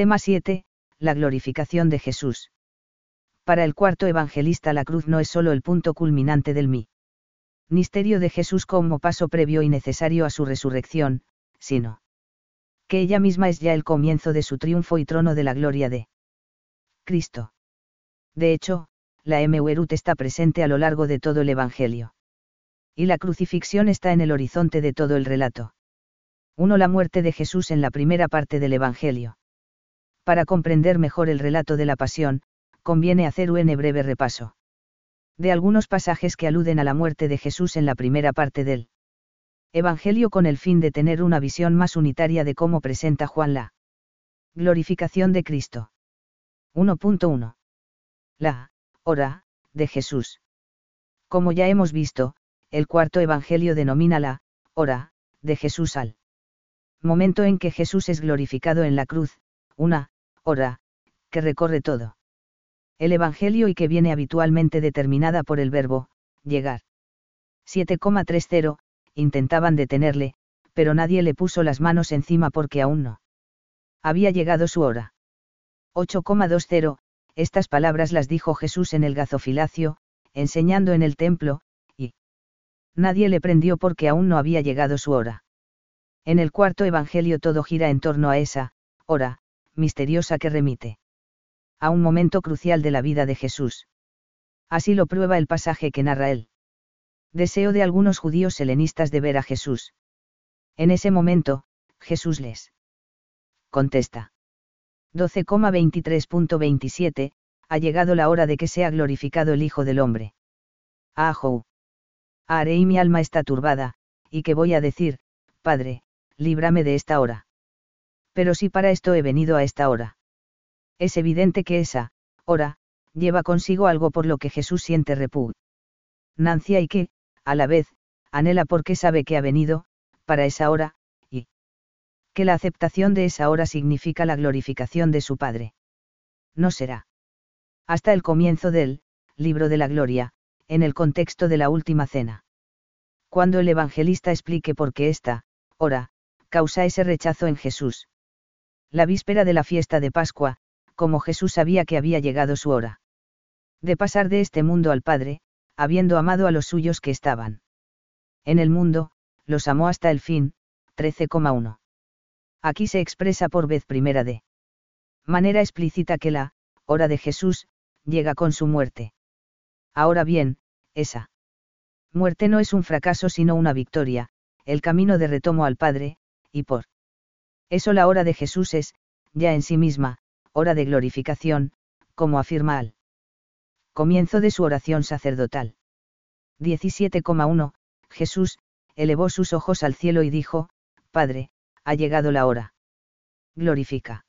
Tema 7. La glorificación de Jesús. Para el cuarto evangelista la cruz no es solo el punto culminante del mí. Misterio de Jesús como paso previo y necesario a su resurrección, sino que ella misma es ya el comienzo de su triunfo y trono de la gloria de Cristo. De hecho, la Emeurut está presente a lo largo de todo el Evangelio. Y la crucifixión está en el horizonte de todo el relato. 1. La muerte de Jesús en la primera parte del Evangelio. Para comprender mejor el relato de la pasión, conviene hacer un breve repaso. De algunos pasajes que aluden a la muerte de Jesús en la primera parte del Evangelio con el fin de tener una visión más unitaria de cómo presenta Juan la glorificación de Cristo. 1.1. La hora de Jesús. Como ya hemos visto, el cuarto Evangelio denomina la hora de Jesús al momento en que Jesús es glorificado en la cruz, una hora que recorre todo el Evangelio y que viene habitualmente determinada por el verbo, llegar. 7,30, intentaban detenerle, pero nadie le puso las manos encima porque aún no. Había llegado su hora. 8,20, estas palabras las dijo Jesús en el gazofilacio, enseñando en el templo, y nadie le prendió porque aún no había llegado su hora. En el cuarto Evangelio todo gira en torno a esa, hora, misteriosa que remite a un momento crucial de la vida de Jesús. Así lo prueba el pasaje que narra él. Deseo de algunos judíos helenistas de ver a Jesús. En ese momento, Jesús les contesta. 12,23.27, ha llegado la hora de que sea glorificado el Hijo del Hombre. Ajo. Haré y mi alma está turbada, y que voy a decir, Padre, líbrame de esta hora. Pero si para esto he venido a esta hora. Es evidente que esa, hora, lleva consigo algo por lo que Jesús siente repugnancia y que, a la vez, anhela porque sabe que ha venido, para esa hora, y que la aceptación de esa hora significa la glorificación de su Padre. No será. Hasta el comienzo del, libro de la gloria, en el contexto de la última cena. Cuando el evangelista explique por qué esta, hora, causa ese rechazo en Jesús. La víspera de la fiesta de Pascua, como Jesús sabía que había llegado su hora. De pasar de este mundo al Padre, habiendo amado a los suyos que estaban. En el mundo, los amó hasta el fin, 13,1. Aquí se expresa por vez primera de manera explícita que la, hora de Jesús, llega con su muerte. Ahora bien, esa muerte no es un fracaso sino una victoria, el camino de retomo al Padre, y por eso la hora de Jesús es, ya en sí misma, hora de glorificación, como afirma al comienzo de su oración sacerdotal. 17,1 Jesús, elevó sus ojos al cielo y dijo, Padre, ha llegado la hora. Glorifica.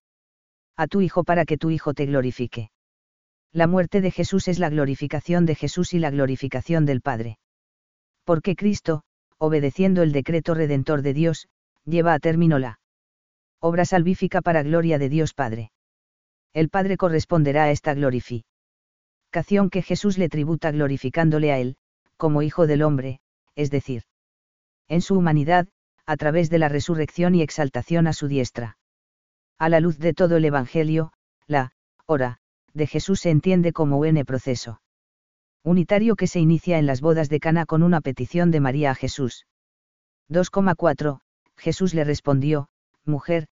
A tu Hijo para que tu Hijo te glorifique. La muerte de Jesús es la glorificación de Jesús y la glorificación del Padre. Porque Cristo, obedeciendo el decreto redentor de Dios, lleva a término la obra salvífica para gloria de Dios Padre el Padre corresponderá a esta glorificación que Jesús le tributa glorificándole a él, como Hijo del Hombre, es decir, en su humanidad, a través de la resurrección y exaltación a su diestra. A la luz de todo el Evangelio, la hora de Jesús se entiende como un proceso unitario que se inicia en las bodas de Cana con una petición de María a Jesús. 2,4 Jesús le respondió, Mujer,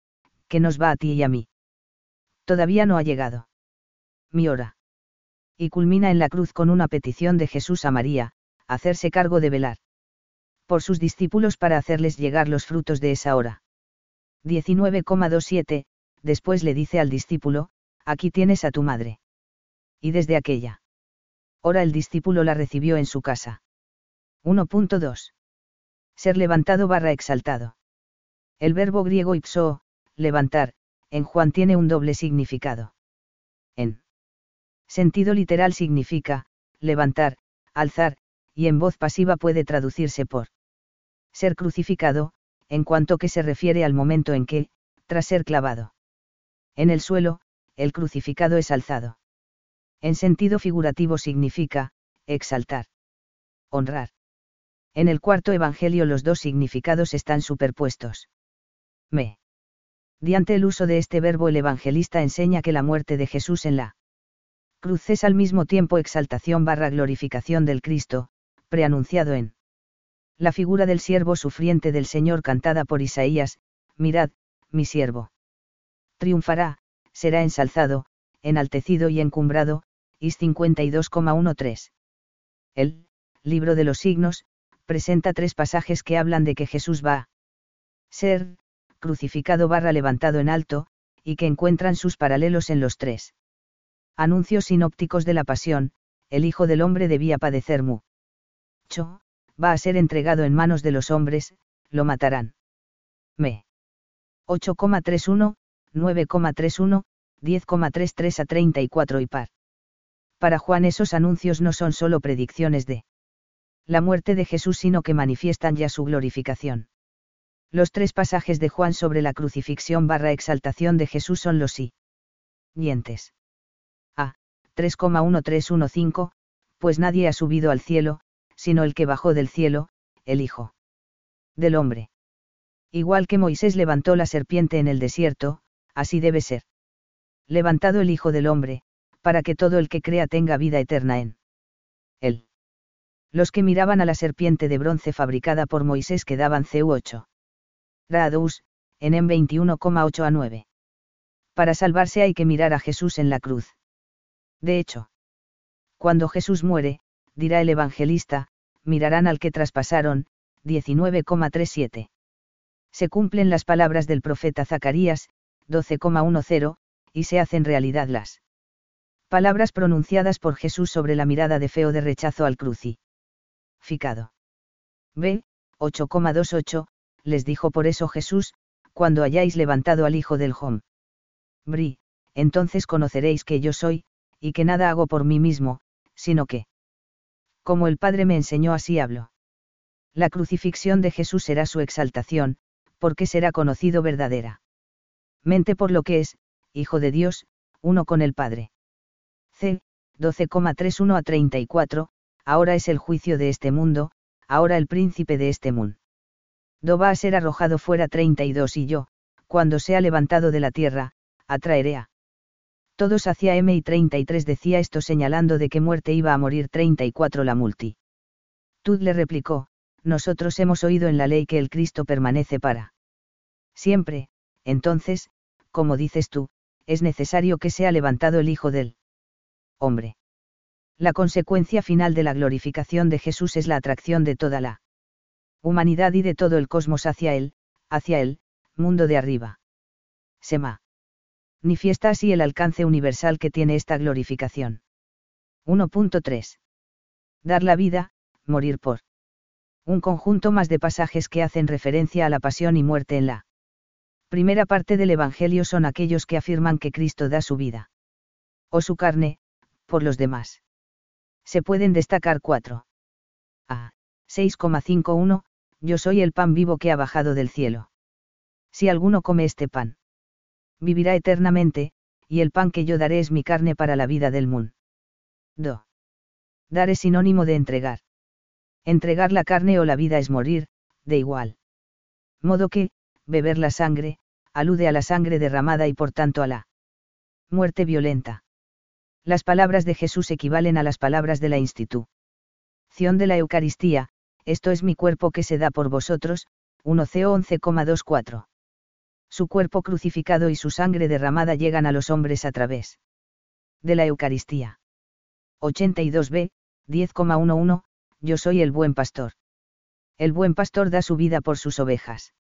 ¿qué nos va a ti y a mí? Todavía no ha llegado. Mi hora. Y culmina en la cruz con una petición de Jesús a María, hacerse cargo de velar. Por sus discípulos para hacerles llegar los frutos de esa hora. 19,27, después le dice al discípulo, aquí tienes a tu madre. Y desde aquella hora el discípulo la recibió en su casa. 1.2. Ser levantado barra exaltado. El verbo griego ipso, levantar, en Juan tiene un doble significado. En sentido literal significa, levantar, alzar, y en voz pasiva puede traducirse por ser crucificado, en cuanto que se refiere al momento en que, tras ser clavado en el suelo, el crucificado es alzado. En sentido figurativo significa, exaltar, honrar. En el cuarto Evangelio los dos significados están superpuestos. Me Diante el uso de este verbo el evangelista enseña que la muerte de Jesús en la cruz es al mismo tiempo exaltación barra glorificación del Cristo, preanunciado en la figura del siervo sufriente del Señor cantada por Isaías, mirad, mi siervo. Triunfará, será ensalzado, enaltecido y encumbrado, Is 52,13. El libro de los signos, presenta tres pasajes que hablan de que Jesús va a ser, crucificado barra levantado en alto, y que encuentran sus paralelos en los tres. Anuncios sinópticos de la pasión, el Hijo del Hombre debía padecer mucho, va a ser entregado en manos de los hombres, lo matarán. Me. 8,31, 9,31, 10,33 a 34 y par. Para Juan esos anuncios no son solo predicciones de la muerte de Jesús, sino que manifiestan ya su glorificación. Los tres pasajes de Juan sobre la crucifixión barra exaltación de Jesús son los siguientes. A. 3,1315, pues nadie ha subido al cielo, sino el que bajó del cielo, el Hijo del hombre. Igual que Moisés levantó la serpiente en el desierto, así debe ser. Levantado el Hijo del hombre, para que todo el que crea tenga vida eterna en él. Los que miraban a la serpiente de bronce fabricada por Moisés quedaban CU8. En M 21,8 a 9. Para salvarse hay que mirar a Jesús en la cruz. De hecho, cuando Jesús muere, dirá el evangelista, mirarán al que traspasaron, 19,37. Se cumplen las palabras del profeta Zacarías, 12,10, y se hacen realidad las palabras pronunciadas por Jesús sobre la mirada de feo de rechazo al crucificado. B. 8,28, les dijo por eso Jesús, cuando hayáis levantado al Hijo del Hom. Bri, entonces conoceréis que yo soy, y que nada hago por mí mismo, sino que. Como el Padre me enseñó así hablo. La crucifixión de Jesús será su exaltación, porque será conocido verdadera. Mente por lo que es, Hijo de Dios, uno con el Padre. C. 12,31 a 34, ahora es el juicio de este mundo, ahora el príncipe de este mundo. Do va a ser arrojado fuera 32 y yo, cuando sea levantado de la tierra, atraeré a todos hacia M y 33 decía esto señalando de que muerte iba a morir 34 la multi. Tud le replicó, nosotros hemos oído en la ley que el Cristo permanece para siempre, entonces, como dices tú, es necesario que sea levantado el Hijo del hombre. La consecuencia final de la glorificación de Jesús es la atracción de toda la humanidad y de todo el cosmos hacia él, hacia el mundo de arriba. Sema. Nifiesta así el alcance universal que tiene esta glorificación. 1.3. Dar la vida, morir por. Un conjunto más de pasajes que hacen referencia a la pasión y muerte en la primera parte del Evangelio son aquellos que afirman que Cristo da su vida. O su carne, por los demás. Se pueden destacar cuatro. A. 6,51, yo soy el pan vivo que ha bajado del cielo. Si alguno come este pan, vivirá eternamente, y el pan que yo daré es mi carne para la vida del mundo. Do. Dar es sinónimo de entregar. Entregar la carne o la vida es morir, de igual. Modo que, beber la sangre, alude a la sangre derramada y por tanto a la muerte violenta. Las palabras de Jesús equivalen a las palabras de la institución de la Eucaristía, esto es mi cuerpo que se da por vosotros, 1 Co 11,24. Su cuerpo crucificado y su sangre derramada llegan a los hombres a través de la Eucaristía. 82b, 10,11, Yo soy el buen pastor. El buen pastor da su vida por sus ovejas.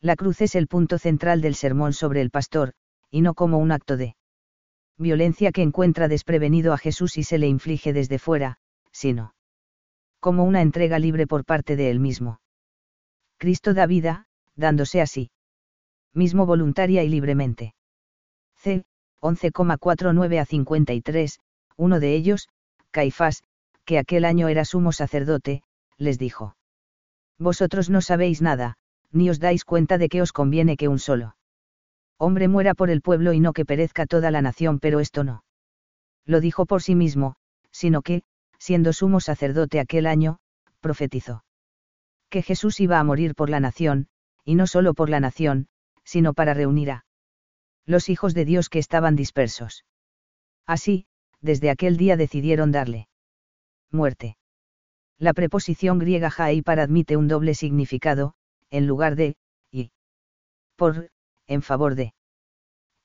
La cruz es el punto central del sermón sobre el pastor, y no como un acto de violencia que encuentra desprevenido a Jesús y se le inflige desde fuera, sino como una entrega libre por parte de él mismo. Cristo da vida, dándose así mismo voluntaria y libremente. C. 11,49 a 53, uno de ellos, Caifás, que aquel año era sumo sacerdote, les dijo. Vosotros no sabéis nada, ni os dais cuenta de que os conviene que un solo hombre muera por el pueblo y no que perezca toda la nación, pero esto no. Lo dijo por sí mismo, sino que, siendo sumo sacerdote aquel año, profetizó. Que Jesús iba a morir por la nación, y no solo por la nación, sino para reunir a los hijos de Dios que estaban dispersos. Así, desde aquel día decidieron darle muerte. La preposición griega para admite un doble significado, en lugar de, y por, en favor de.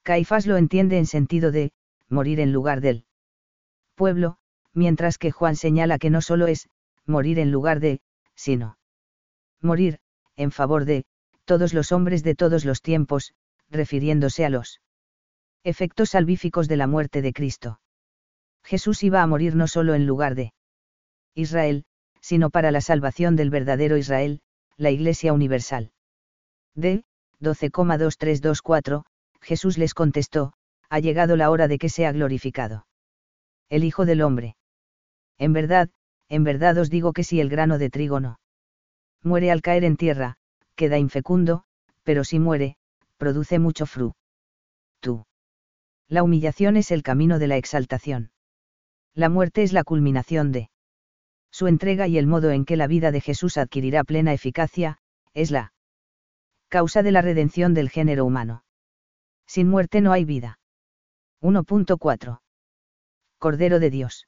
Caifás lo entiende en sentido de, morir en lugar del pueblo, mientras que Juan señala que no solo es, morir en lugar de, sino morir, en favor de, todos los hombres de todos los tiempos, refiriéndose a los efectos salvíficos de la muerte de Cristo. Jesús iba a morir no solo en lugar de Israel, sino para la salvación del verdadero Israel, la Iglesia Universal. D. 12,2324, Jesús les contestó, ha llegado la hora de que sea glorificado. El Hijo del Hombre. En verdad, en verdad os digo que si el grano de trigo no muere al caer en tierra, queda infecundo, pero si muere, produce mucho fru. Tú. La humillación es el camino de la exaltación. La muerte es la culminación de su entrega y el modo en que la vida de Jesús adquirirá plena eficacia, es la causa de la redención del género humano. Sin muerte no hay vida. 1.4. Cordero de Dios.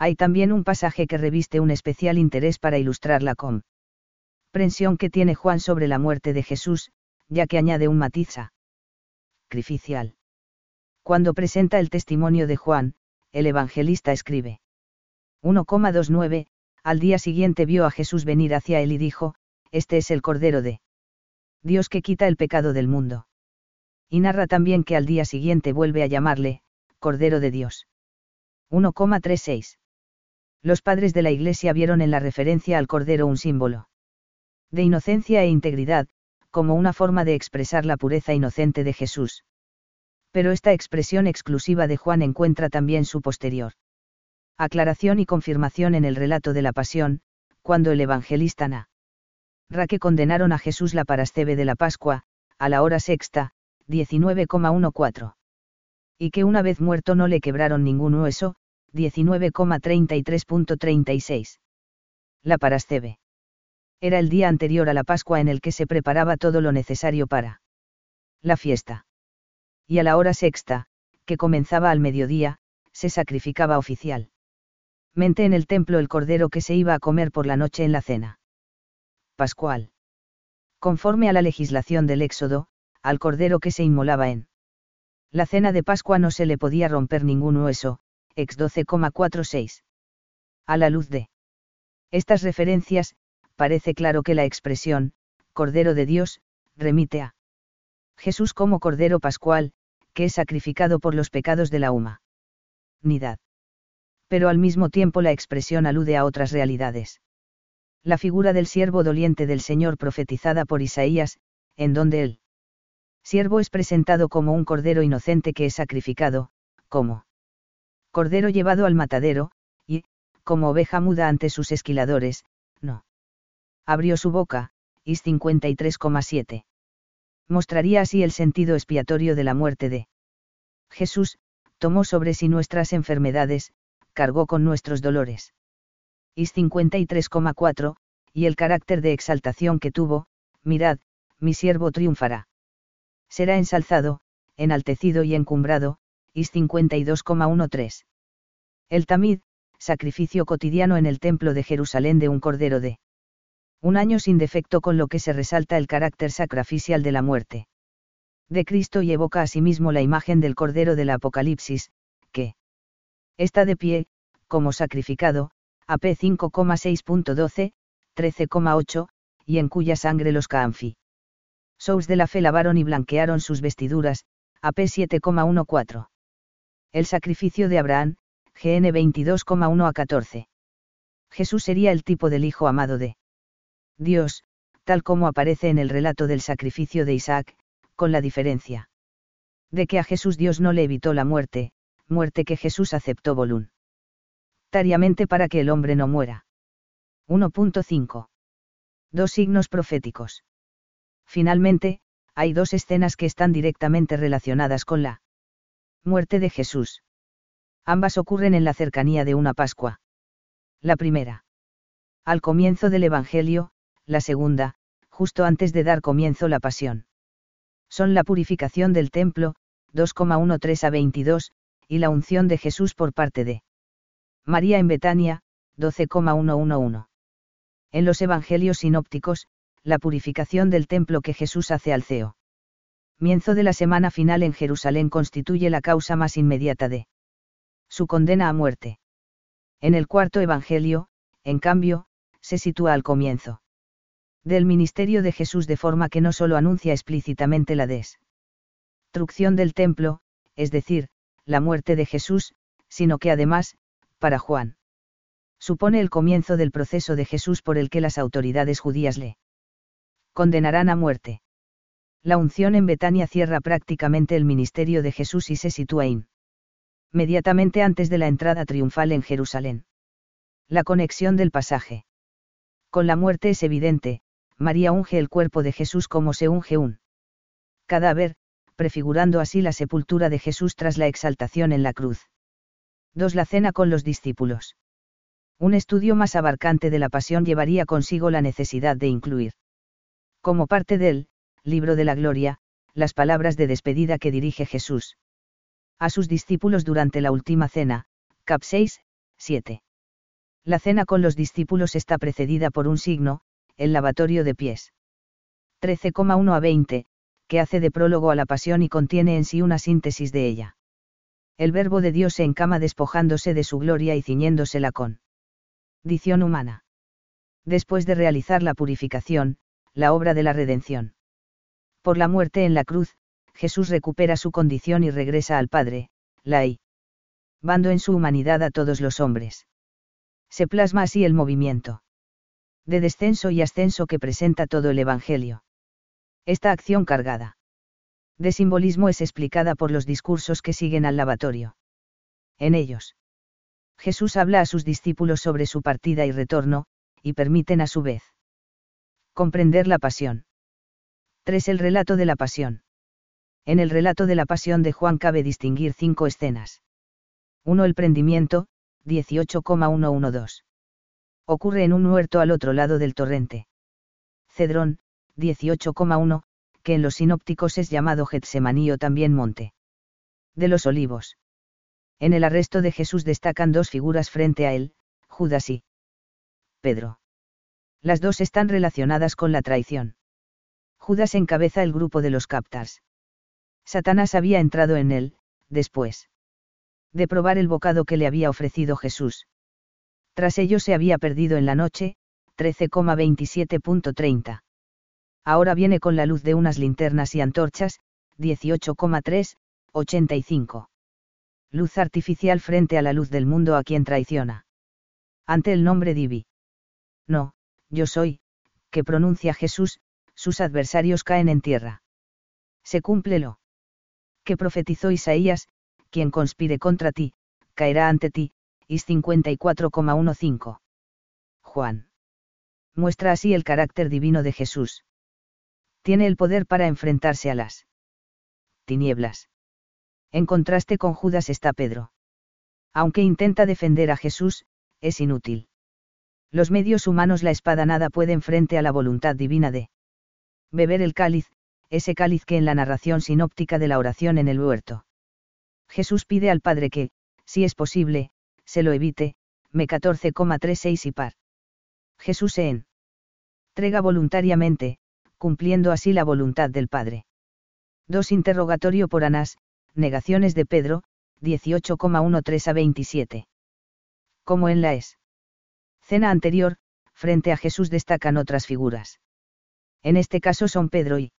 Hay también un pasaje que reviste un especial interés para ilustrar la comprensión que tiene Juan sobre la muerte de Jesús, ya que añade un matiz sacrificial. Cuando presenta el testimonio de Juan, el evangelista escribe. 1,29, al día siguiente vio a Jesús venir hacia él y dijo, Este es el Cordero de Dios que quita el pecado del mundo. Y narra también que al día siguiente vuelve a llamarle, Cordero de Dios. 1,36. Los padres de la Iglesia vieron en la referencia al Cordero un símbolo de inocencia e integridad, como una forma de expresar la pureza inocente de Jesús. Pero esta expresión exclusiva de Juan encuentra también su posterior aclaración y confirmación en el relato de la pasión, cuando el evangelista Na. Raque condenaron a Jesús la parascebe de la Pascua, a la hora sexta, 19,14. Y que una vez muerto no le quebraron ningún hueso, 19,33.36. La parascebe. Era el día anterior a la Pascua en el que se preparaba todo lo necesario para la fiesta. Y a la hora sexta, que comenzaba al mediodía, se sacrificaba oficial mente en el templo el cordero que se iba a comer por la noche en la cena. Pascual. Conforme a la legislación del Éxodo, al cordero que se inmolaba en la cena de Pascua no se le podía romper ningún hueso, ex 12,46. A la luz de estas referencias, parece claro que la expresión, Cordero de Dios, remite a Jesús como Cordero Pascual, que es sacrificado por los pecados de la humanidad pero al mismo tiempo la expresión alude a otras realidades. La figura del siervo doliente del Señor profetizada por Isaías, en donde el siervo es presentado como un cordero inocente que es sacrificado, como cordero llevado al matadero, y, como oveja muda ante sus esquiladores, no. Abrió su boca, Is 53,7. Mostraría así el sentido expiatorio de la muerte de Jesús, tomó sobre sí nuestras enfermedades, cargó con nuestros dolores. Is 53,4, y el carácter de exaltación que tuvo, mirad, mi siervo triunfará. Será ensalzado, enaltecido y encumbrado, Is 52,13. El tamid, sacrificio cotidiano en el templo de Jerusalén de un cordero de un año sin defecto con lo que se resalta el carácter sacrificial de la muerte de Cristo y evoca asimismo la imagen del cordero del Apocalipsis, que está de pie, como sacrificado, AP 5,6.12, 13,8, y en cuya sangre los Caanfi. Sous de la fe lavaron y blanquearon sus vestiduras, AP 7,14. El sacrificio de Abraham, GN 22,1 a 14. Jesús sería el tipo del Hijo amado de Dios, tal como aparece en el relato del sacrificio de Isaac, con la diferencia de que a Jesús Dios no le evitó la muerte, muerte que Jesús aceptó voluntariamente para que el hombre no muera. 1.5. Dos signos proféticos. Finalmente, hay dos escenas que están directamente relacionadas con la muerte de Jesús. Ambas ocurren en la cercanía de una Pascua. La primera. Al comienzo del Evangelio, la segunda, justo antes de dar comienzo la pasión. Son la purificación del templo, 2,13 a 22, y la unción de Jesús por parte de María en Betania, 12,111. En los Evangelios sinópticos, la purificación del templo que Jesús hace al CEO. Mienzo de la semana final en Jerusalén constituye la causa más inmediata de su condena a muerte. En el cuarto Evangelio, en cambio, se sitúa al comienzo del ministerio de Jesús de forma que no solo anuncia explícitamente la destrucción del templo, es decir, la muerte de Jesús, sino que además, para Juan, supone el comienzo del proceso de Jesús por el que las autoridades judías le condenarán a muerte. La unción en Betania cierra prácticamente el ministerio de Jesús y se sitúa inmediatamente antes de la entrada triunfal en Jerusalén. La conexión del pasaje. Con la muerte es evidente, María unge el cuerpo de Jesús como se unge un cadáver, prefigurando así la sepultura de Jesús tras la exaltación en la cruz. 2. La cena con los discípulos. Un estudio más abarcante de la pasión llevaría consigo la necesidad de incluir, como parte del libro de la gloria, las palabras de despedida que dirige Jesús a sus discípulos durante la última cena, cap 6, 7. La cena con los discípulos está precedida por un signo, el lavatorio de pies. 13,1 a 20, que hace de prólogo a la pasión y contiene en sí una síntesis de ella. El verbo de Dios se encama despojándose de su gloria y ciñéndosela con dición humana. Después de realizar la purificación, la obra de la redención. Por la muerte en la cruz, Jesús recupera su condición y regresa al Padre, la I. Bando en su humanidad a todos los hombres. Se plasma así el movimiento de descenso y ascenso que presenta todo el Evangelio. Esta acción cargada de simbolismo es explicada por los discursos que siguen al lavatorio. En ellos, Jesús habla a sus discípulos sobre su partida y retorno, y permiten a su vez comprender la pasión. 3. El relato de la pasión. En el relato de la pasión de Juan cabe distinguir cinco escenas. 1. El prendimiento, 18,112 ocurre en un huerto al otro lado del torrente. Cedrón, 18,1, que en los sinópticos es llamado Getsemaní o también Monte. De los Olivos. En el arresto de Jesús destacan dos figuras frente a él, Judas y Pedro. Las dos están relacionadas con la traición. Judas encabeza el grupo de los captars. Satanás había entrado en él, después de probar el bocado que le había ofrecido Jesús. Tras ello se había perdido en la noche, 13,27.30. Ahora viene con la luz de unas linternas y antorchas, 18,3, 85. Luz artificial frente a la luz del mundo a quien traiciona. Ante el nombre Divi. No, yo soy, que pronuncia Jesús, sus adversarios caen en tierra. Se cumple lo que profetizó Isaías, quien conspire contra ti, caerá ante ti, Is 54,15. Juan. Muestra así el carácter divino de Jesús. Tiene el poder para enfrentarse a las tinieblas. En contraste con Judas está Pedro. Aunque intenta defender a Jesús, es inútil. Los medios humanos la espada nada pueden frente a la voluntad divina de beber el cáliz, ese cáliz que en la narración sinóptica de la oración en el huerto. Jesús pide al Padre que, si es posible, se lo evite, me 14,36 y par. Jesús se entrega voluntariamente, cumpliendo así la voluntad del Padre. 2. Interrogatorio por Anás, negaciones de Pedro, 18,13 a 27. Como en la es. Cena anterior, frente a Jesús destacan otras figuras. En este caso son Pedro y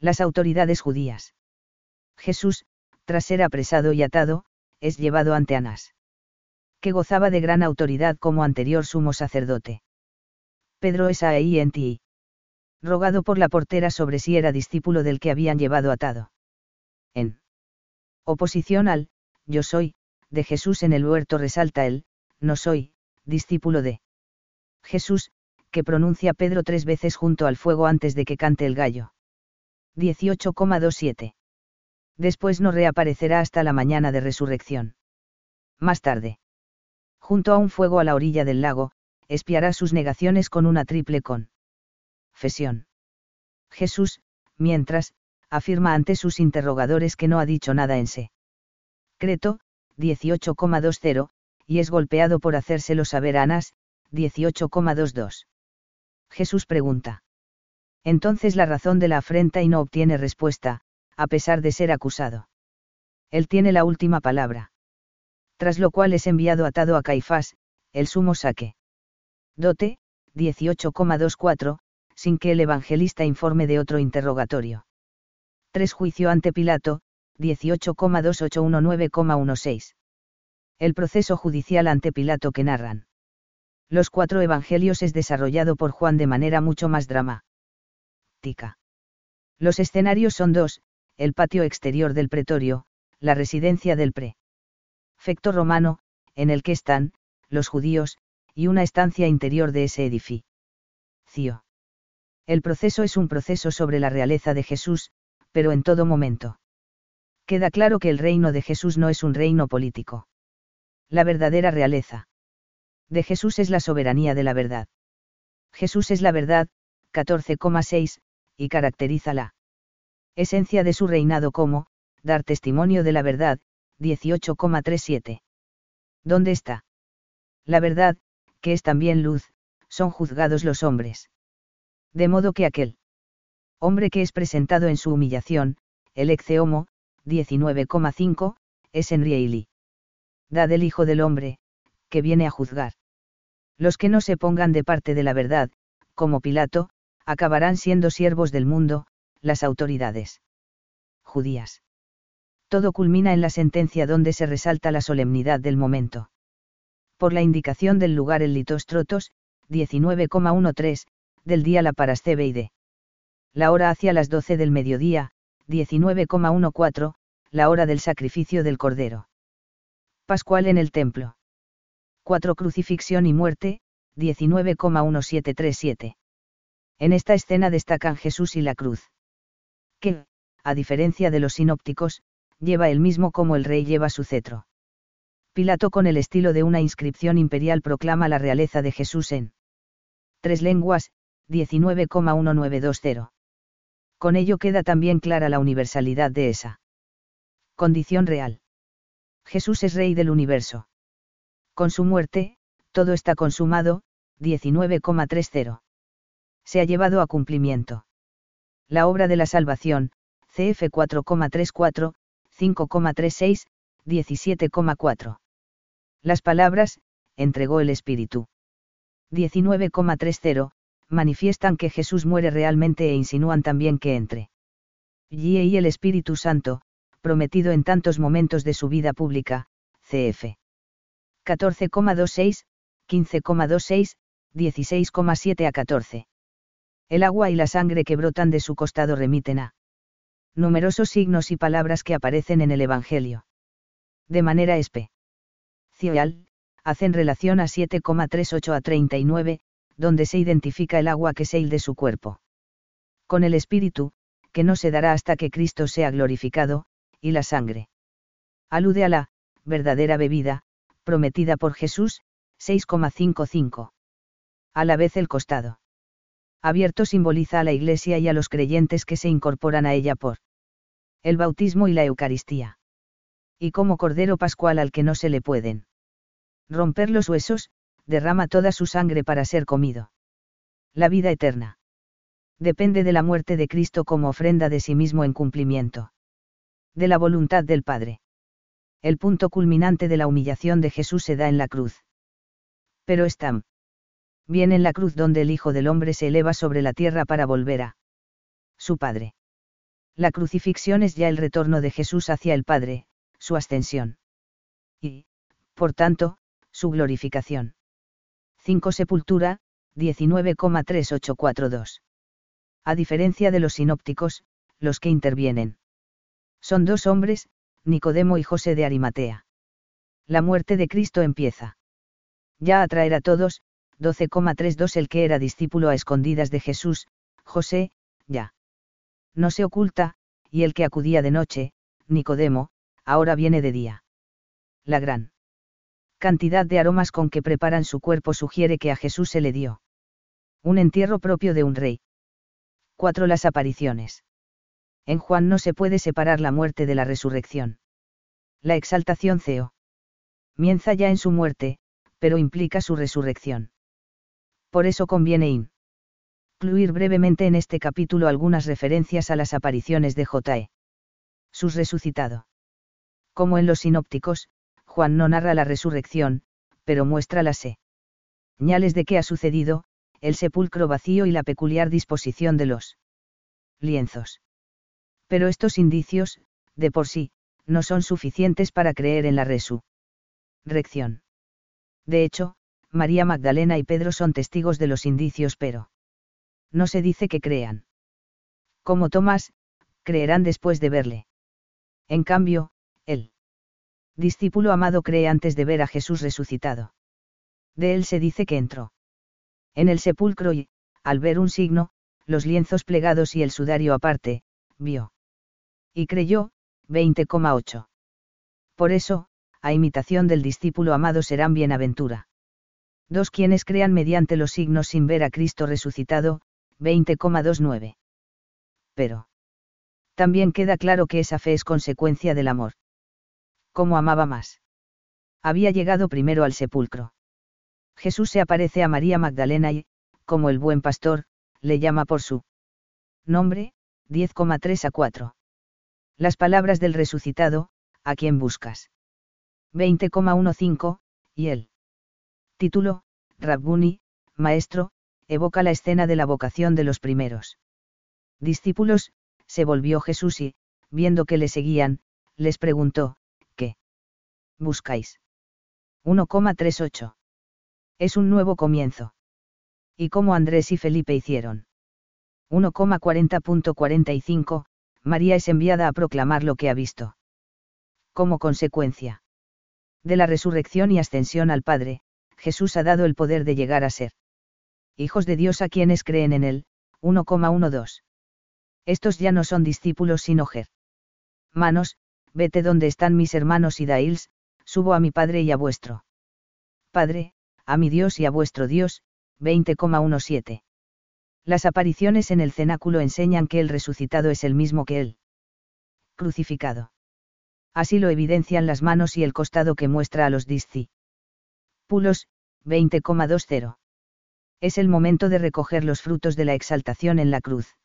las autoridades judías. Jesús, tras ser apresado y atado, es llevado ante Anás que gozaba de gran autoridad como anterior sumo sacerdote. Pedro es ahí en ti. Rogado por la portera sobre si era discípulo del que habían llevado atado. En oposición al, yo soy, de Jesús en el huerto resalta él, no soy, discípulo de Jesús, que pronuncia Pedro tres veces junto al fuego antes de que cante el gallo. 18,27. Después no reaparecerá hasta la mañana de resurrección. Más tarde junto a un fuego a la orilla del lago, espiará sus negaciones con una triple con. Fesión. Jesús, mientras, afirma ante sus interrogadores que no ha dicho nada en secreto, 18,20, y es golpeado por hacérselo saber a Anás, 18,22. Jesús pregunta. Entonces la razón de la afrenta y no obtiene respuesta, a pesar de ser acusado. Él tiene la última palabra. Tras lo cual es enviado atado a Caifás, el sumo saque. Dote, 18,24, sin que el evangelista informe de otro interrogatorio. 3 Juicio ante Pilato, 18,2819,16. El proceso judicial ante Pilato que narran. Los cuatro evangelios es desarrollado por Juan de manera mucho más dramática. Los escenarios son dos, el patio exterior del pretorio, la residencia del prefecto romano, en el que están, los judíos, y una estancia interior de ese edificio. El proceso es un proceso sobre la realeza de Jesús, pero en todo momento. Queda claro que el reino de Jesús no es un reino político. La verdadera realeza de Jesús es la soberanía de la verdad. Jesús es la verdad, 14,6, y caracteriza la esencia de su reinado como, dar testimonio de la verdad, 18,37. ¿Dónde está? La verdad, que es también luz, son juzgados los hombres. De modo que aquel hombre que es presentado en su humillación, el ex homo, 19,5, es Enrieli. Da del Hijo del Hombre, que viene a juzgar. Los que no se pongan de parte de la verdad, como Pilato, acabarán siendo siervos del mundo, las autoridades judías. Todo culmina en la sentencia donde se resalta la solemnidad del momento. Por la indicación del lugar el Litostrotos, 19,13, del día la Parascebeide. La hora hacia las 12 del mediodía, 19,14, la hora del sacrificio del Cordero. Pascual en el templo. 4 Crucifixión y muerte, 19,1737. En esta escena destacan Jesús y la cruz. Que, a diferencia de los sinópticos, lleva el mismo como el rey lleva su cetro. Pilato con el estilo de una inscripción imperial proclama la realeza de Jesús en tres lenguas, 19,1920. Con ello queda también clara la universalidad de esa condición real. Jesús es rey del universo. Con su muerte, todo está consumado, 19,30. Se ha llevado a cumplimiento. La obra de la salvación, CF 4,34, 5,36, 17,4. Las palabras, entregó el Espíritu. 19,30, manifiestan que Jesús muere realmente e insinúan también que entre. Y el Espíritu Santo, prometido en tantos momentos de su vida pública, cf. 14,26, 15,26, 16,7 a 14. El agua y la sangre que brotan de su costado remiten a numerosos signos y palabras que aparecen en el Evangelio. De manera especial, hacen relación a 7,38 a 39, donde se identifica el agua que es el de su cuerpo. Con el Espíritu, que no se dará hasta que Cristo sea glorificado, y la sangre. Alude a la, verdadera bebida, prometida por Jesús, 6,55. A la vez el costado. Abierto simboliza a la Iglesia y a los creyentes que se incorporan a ella por el bautismo y la Eucaristía. Y como Cordero Pascual al que no se le pueden romper los huesos, derrama toda su sangre para ser comido. La vida eterna. Depende de la muerte de Cristo como ofrenda de sí mismo en cumplimiento. De la voluntad del Padre. El punto culminante de la humillación de Jesús se da en la cruz. Pero está bien en la cruz donde el Hijo del Hombre se eleva sobre la tierra para volver a su Padre. La crucifixión es ya el retorno de Jesús hacia el Padre, su ascensión. Y, por tanto, su glorificación. 5 Sepultura, 19,3842. A diferencia de los sinópticos, los que intervienen. Son dos hombres, Nicodemo y José de Arimatea. La muerte de Cristo empieza. Ya a traer a todos, 12,32 el que era discípulo a escondidas de Jesús, José, ya. No se oculta, y el que acudía de noche, Nicodemo, ahora viene de día. La gran cantidad de aromas con que preparan su cuerpo sugiere que a Jesús se le dio. Un entierro propio de un rey. 4. Las apariciones. En Juan no se puede separar la muerte de la resurrección. La exaltación CEO. Mienza ya en su muerte, pero implica su resurrección. Por eso conviene incluir brevemente en este capítulo algunas referencias a las apariciones de J.E. Sus resucitado. Como en los sinópticos, Juan no narra la resurrección, pero muestra las señales de qué ha sucedido, el sepulcro vacío y la peculiar disposición de los lienzos. Pero estos indicios, de por sí, no son suficientes para creer en la resurrección. De hecho, María Magdalena y Pedro son testigos de los indicios, pero no se dice que crean. Como Tomás, creerán después de verle. En cambio, el discípulo amado cree antes de ver a Jesús resucitado. De él se dice que entró en el sepulcro y, al ver un signo, los lienzos plegados y el sudario aparte, vio. Y creyó, 20,8. Por eso, a imitación del discípulo amado serán bienaventura. Dos quienes crean mediante los signos sin ver a Cristo resucitado, 20,29. Pero. También queda claro que esa fe es consecuencia del amor. ¿Cómo amaba más? Había llegado primero al sepulcro. Jesús se aparece a María Magdalena y, como el buen pastor, le llama por su nombre, 10,3 a 4. Las palabras del resucitado, ¿a quién buscas? 20,15, y él. Título, Rabbuni, maestro, evoca la escena de la vocación de los primeros discípulos, se volvió Jesús y, viendo que le seguían, les preguntó, ¿qué buscáis? 1,38. Es un nuevo comienzo. ¿Y cómo Andrés y Felipe hicieron? 1,40.45, María es enviada a proclamar lo que ha visto. Como consecuencia de la resurrección y ascensión al Padre, Jesús ha dado el poder de llegar a ser hijos de Dios a quienes creen en él. 1,12. Estos ya no son discípulos sino Manos, vete donde están mis hermanos y dails, subo a mi Padre y a vuestro Padre, a mi Dios y a vuestro Dios, 20,17. Las apariciones en el cenáculo enseñan que el resucitado es el mismo que él. Crucificado. Así lo evidencian las manos y el costado que muestra a los Pulos, 20,20. Es el momento de recoger los frutos de la exaltación en la cruz.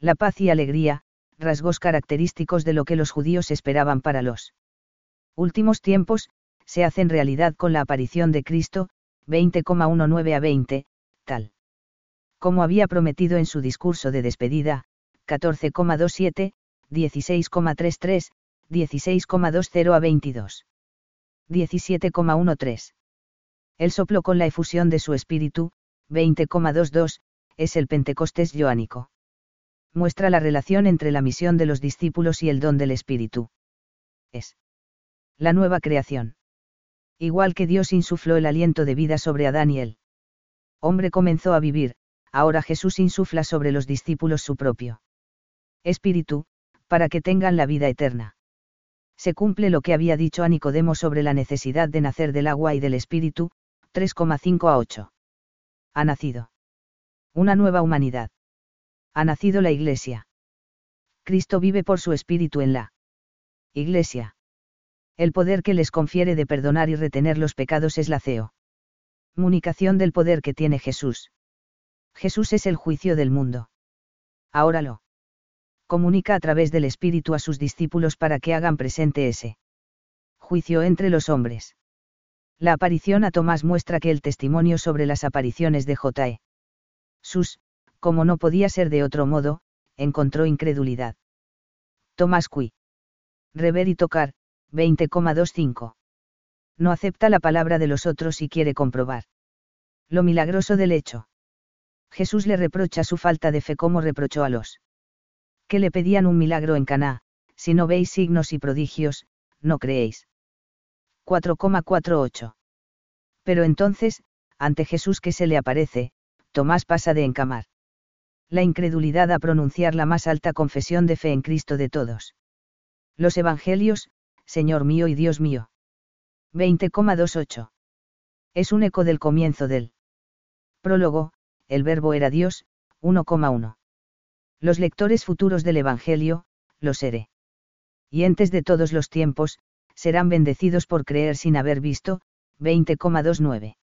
La paz y alegría, rasgos característicos de lo que los judíos esperaban para los últimos tiempos, se hacen realidad con la aparición de Cristo, 20,19 a 20, tal. Como había prometido en su discurso de despedida, 14,27, 16,33, 16,20 a 22. 17,13. El soplo con la efusión de su espíritu, 20,22, es el Pentecostés joánico. Muestra la relación entre la misión de los discípulos y el don del espíritu. Es la nueva creación. Igual que Dios insufló el aliento de vida sobre Adán y él. Hombre comenzó a vivir, ahora Jesús insufla sobre los discípulos su propio espíritu, para que tengan la vida eterna. Se cumple lo que había dicho a Nicodemo sobre la necesidad de nacer del agua y del espíritu, 3,5 a 8. Ha nacido. Una nueva humanidad. Ha nacido la Iglesia. Cristo vive por su espíritu en la Iglesia. El poder que les confiere de perdonar y retener los pecados es la CEO. Comunicación del poder que tiene Jesús. Jesús es el juicio del mundo. Ahora lo comunica a través del Espíritu a sus discípulos para que hagan presente ese juicio entre los hombres. La aparición a Tomás muestra que el testimonio sobre las apariciones de J.E. Sus, como no podía ser de otro modo, encontró incredulidad. Tomás Cui. Rever y tocar, 20,25. No acepta la palabra de los otros y quiere comprobar. Lo milagroso del hecho. Jesús le reprocha su falta de fe como reprochó a los que le pedían un milagro en Caná, si no veis signos y prodigios, no creéis. 4,48. Pero entonces, ante Jesús que se le aparece, Tomás pasa de encamar la incredulidad a pronunciar la más alta confesión de fe en Cristo de todos. Los Evangelios, Señor mío y Dios mío. 20,28. Es un eco del comienzo del prólogo, el verbo era Dios, 1,1. Los lectores futuros del Evangelio, los seré. Y entes de todos los tiempos, serán bendecidos por creer sin haber visto, 20,29.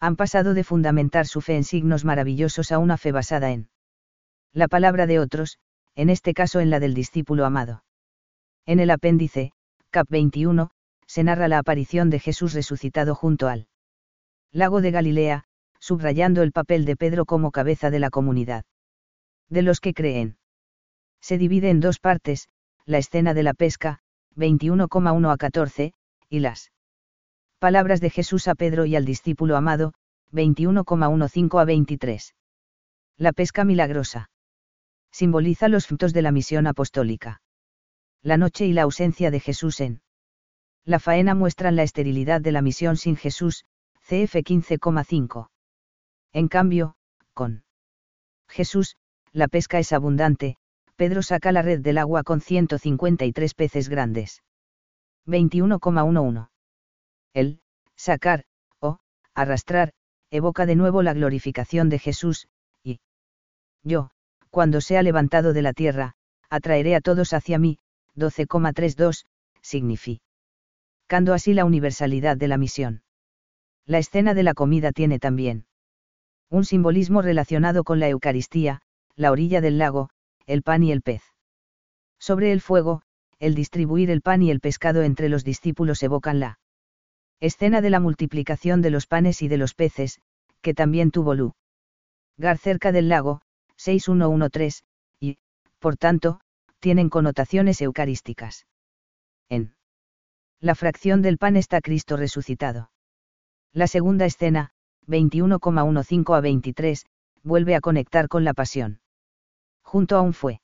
Han pasado de fundamentar su fe en signos maravillosos a una fe basada en la palabra de otros, en este caso en la del discípulo amado. En el apéndice, cap 21, se narra la aparición de Jesús resucitado junto al lago de Galilea, subrayando el papel de Pedro como cabeza de la comunidad. De los que creen. Se divide en dos partes, la escena de la pesca, 21,1 a 14, y las palabras de Jesús a Pedro y al discípulo amado, 21,15 a 23. La pesca milagrosa. Simboliza los frutos de la misión apostólica. La noche y la ausencia de Jesús en la faena muestran la esterilidad de la misión sin Jesús, CF 15,5. En cambio, con Jesús, la pesca es abundante, Pedro saca la red del agua con 153 peces grandes. 21,11. El, sacar, o, arrastrar, evoca de nuevo la glorificación de Jesús, y yo, cuando sea levantado de la tierra, atraeré a todos hacia mí, 12,32, significando así la universalidad de la misión. La escena de la comida tiene también un simbolismo relacionado con la Eucaristía, la orilla del lago, el pan y el pez. Sobre el fuego, el distribuir el pan y el pescado entre los discípulos evocan la escena de la multiplicación de los panes y de los peces, que también tuvo lugar cerca del lago, 6113, y, por tanto, tienen connotaciones eucarísticas. En la fracción del pan está Cristo resucitado. La segunda escena, 21,15 a 23, vuelve a conectar con la pasión. Junto a un fue.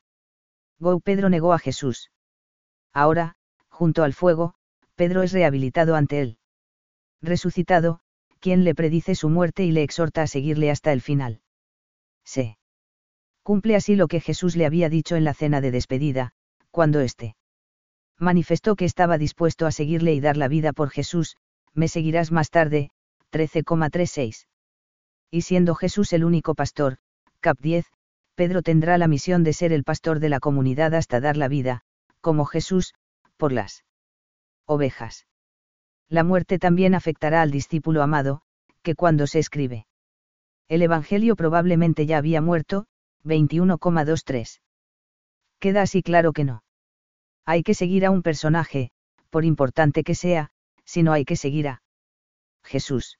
Go Pedro negó a Jesús. Ahora, junto al fuego, Pedro es rehabilitado ante él. Resucitado, quien le predice su muerte y le exhorta a seguirle hasta el final. Se cumple así lo que Jesús le había dicho en la cena de despedida, cuando éste manifestó que estaba dispuesto a seguirle y dar la vida por Jesús, me seguirás más tarde, 13,36. Y siendo Jesús el único pastor, cap 10, Pedro tendrá la misión de ser el pastor de la comunidad hasta dar la vida, como Jesús, por las ovejas. La muerte también afectará al discípulo amado, que cuando se escribe. El Evangelio probablemente ya había muerto, 21,23. Queda así claro que no. Hay que seguir a un personaje, por importante que sea, sino hay que seguir a Jesús.